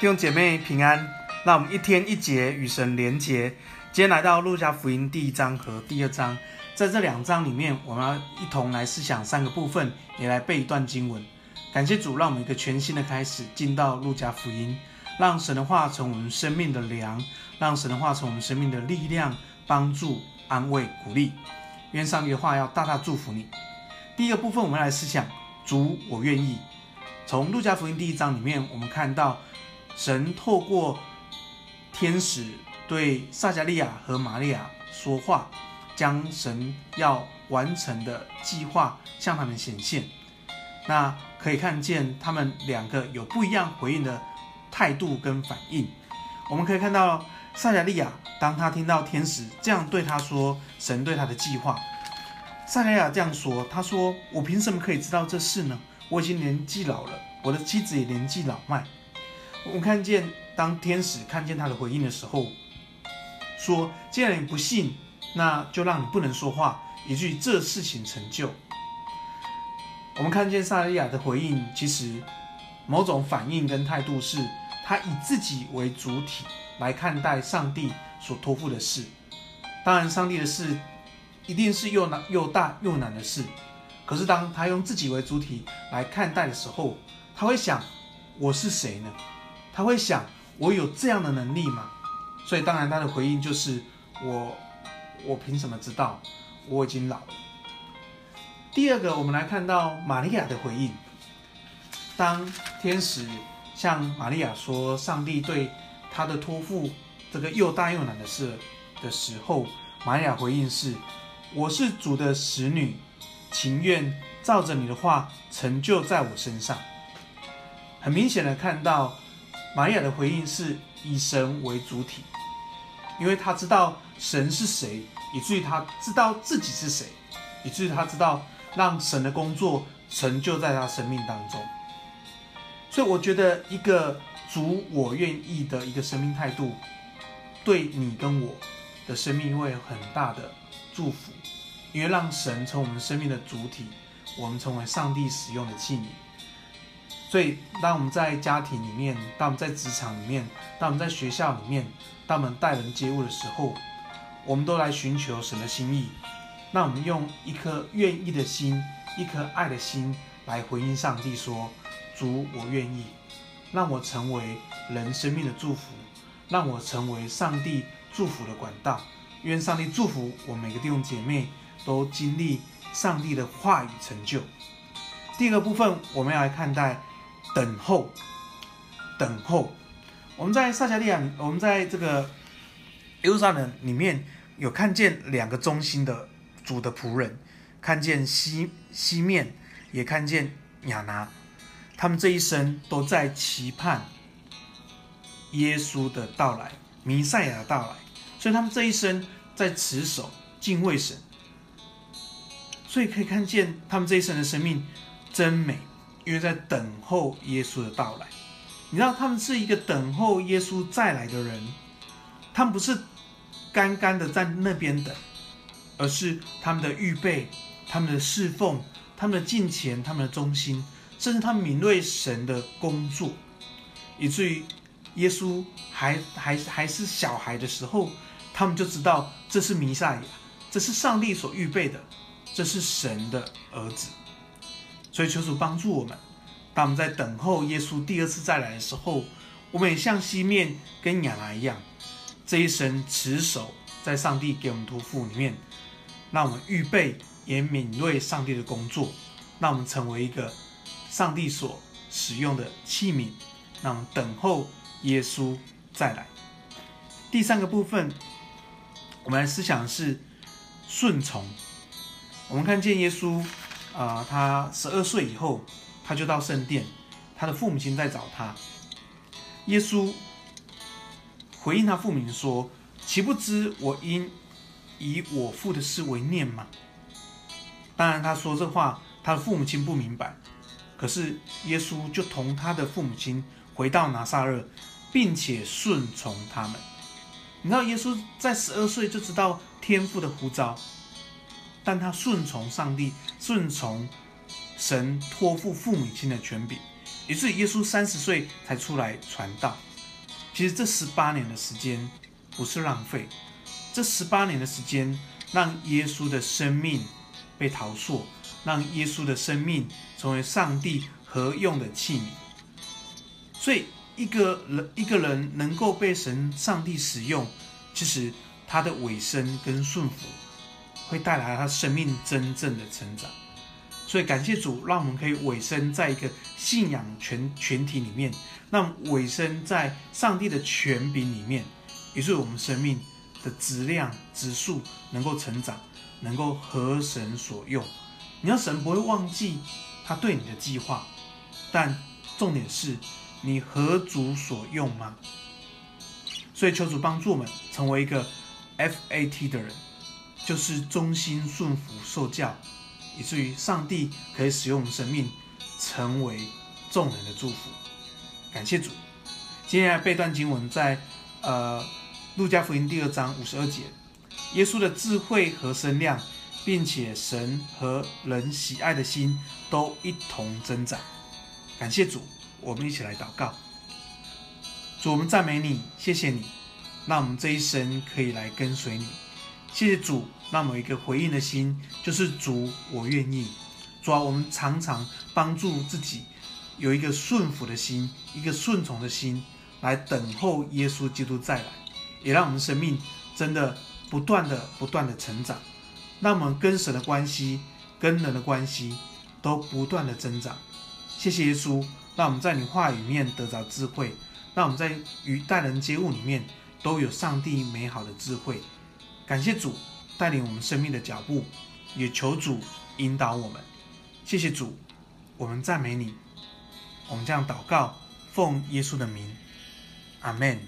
弟兄姐妹平安，让我们一天一节与神连结。今天来到路加福音第一章和第二章，在这两章里面，我们要一同来思想三个部分，也来背一段经文。感谢主，让我们一个全新的开始，进到路加福音，让神的话成我们生命的粮，让神的话成我们生命的力量，帮助、安慰、鼓励。愿上帝的话要大大祝福你。第一个部分，我们来思想主，我愿意。从路加福音第一章里面，我们看到。神透过天使对撒迦利亚和玛利亚说话，将神要完成的计划向他们显现。那可以看见他们两个有不一样回应的态度跟反应。我们可以看到撒迦利亚，当他听到天使这样对他说，神对他的计划，撒迦利亚这样说：“他说，我凭什么可以知道这事呢？我已经年纪老了，我的妻子也年纪老迈。”我们看见，当天使看见他的回应的时候，说：“既然你不信，那就让你不能说话，以至于这事情成就。”我们看见萨利亚的回应，其实某种反应跟态度是，他以自己为主体来看待上帝所托付的事。当然，上帝的事一定是又难又大又难的事。可是，当他用自己为主体来看待的时候，他会想：“我是谁呢？”他会想：我有这样的能力吗？所以当然他的回应就是：我，我凭什么知道？我已经老了。第二个，我们来看到玛利亚的回应。当天使向玛利亚说上帝对他的托付这个又大又难的事的时候，玛利亚回应是：我是主的使女，情愿照着你的话成就在我身上。很明显的看到。玛利亚的回应是以神为主体，因为他知道神是谁，以至于他知道自己是谁，以至于他知道让神的工作成就在他生命当中。所以，我觉得一个主我愿意的一个生命态度，对你跟我的生命会有很大的祝福，因为让神成我们生命的主体，我们成为上帝使用的器皿。所以，当我们在家庭里面，当我们在职场里面，当我们在学校里面，当我们待人接物的时候，我们都来寻求神的心意。那我们用一颗愿意的心，一颗爱的心来回应上帝说：“主，我愿意，让我成为人生命的祝福，让我成为上帝祝福的管道。愿上帝祝福我每个弟兄姐妹都经历上帝的话语成就。”第二个部分，我们要来看待。等候，等候。我们在撒迦利亚，我们在这个耶路撒冷里面有看见两个忠心的主的仆人，看见西西面，也看见亚拿，他们这一生都在期盼耶稣的到来，弥赛亚的到来，所以他们这一生在持守敬畏神，所以可以看见他们这一生的生命真美。因为在等候耶稣的到来，你知道他们是一个等候耶稣再来的人，他们不是干干的在那边等，而是他们的预备、他们的侍奉、他们的敬虔、他们的忠心，甚至他们敏锐神的工作，以至于耶稣还还还是小孩的时候，他们就知道这是弥赛亚，这是上帝所预备的，这是神的儿子。所以求主帮助我们，当我们在等候耶稣第二次再来的时候，我们也像西面跟亚拿一样，这一生持守在上帝给我们托付里面，让我们预备也敏锐上帝的工作，让我们成为一个上帝所使用的器皿，让我们等候耶稣再来。第三个部分，我们来思想是顺从。我们看见耶稣。啊、他十二岁以后，他就到圣殿，他的父母亲在找他。耶稣回应他父母说：“岂不知我应以我父的事为念吗？”当然，他说这话，他的父母亲不明白。可是耶稣就同他的父母亲回到拿撒勒，并且顺从他们。你知道，耶稣在十二岁就知道天父的呼召。但他顺从上帝，顺从神托付父母亲的权柄，于是耶稣三十岁才出来传道。其实这十八年的时间不是浪费，这十八年的时间让耶稣的生命被陶塑，让耶稣的生命成为上帝合用的器皿。所以，一个人一个人能够被神上帝使用，其实他的委身跟顺服，会带来他生命真正的成长。所以感谢主，让我们可以委身在一个信仰全群体里面，让委身在上帝的权柄里面，于是我们生命的质量、质数能够成长，能够合神所用。你要神不会忘记他对你的计划，但重点是你合主所用吗？所以求主帮助我们成为一个 FAT 的人，就是忠心顺服受教。以至于上帝可以使用我们生命，成为众人的祝福。感谢主。接下来背段经文在呃路加福音第二章五十二节，耶稣的智慧和身量，并且神和人喜爱的心都一同增长。感谢主，我们一起来祷告。主，我们赞美你，谢谢你，让我们这一生可以来跟随你。谢谢主，那么一个回应的心，就是主，我愿意。主啊，我们常常帮助自己有一个顺服的心，一个顺从的心，来等候耶稣基督再来，也让我们生命真的不断的、不断的成长，那我们跟神的关系、跟人的关系都不断的增长。谢谢耶稣，让我们在你话语面得着智慧，让我们在与待人接物里面都有上帝美好的智慧。感谢主带领我们生命的脚步，也求主引导我们。谢谢主，我们赞美你。我们这样祷告，奉耶稣的名，阿门。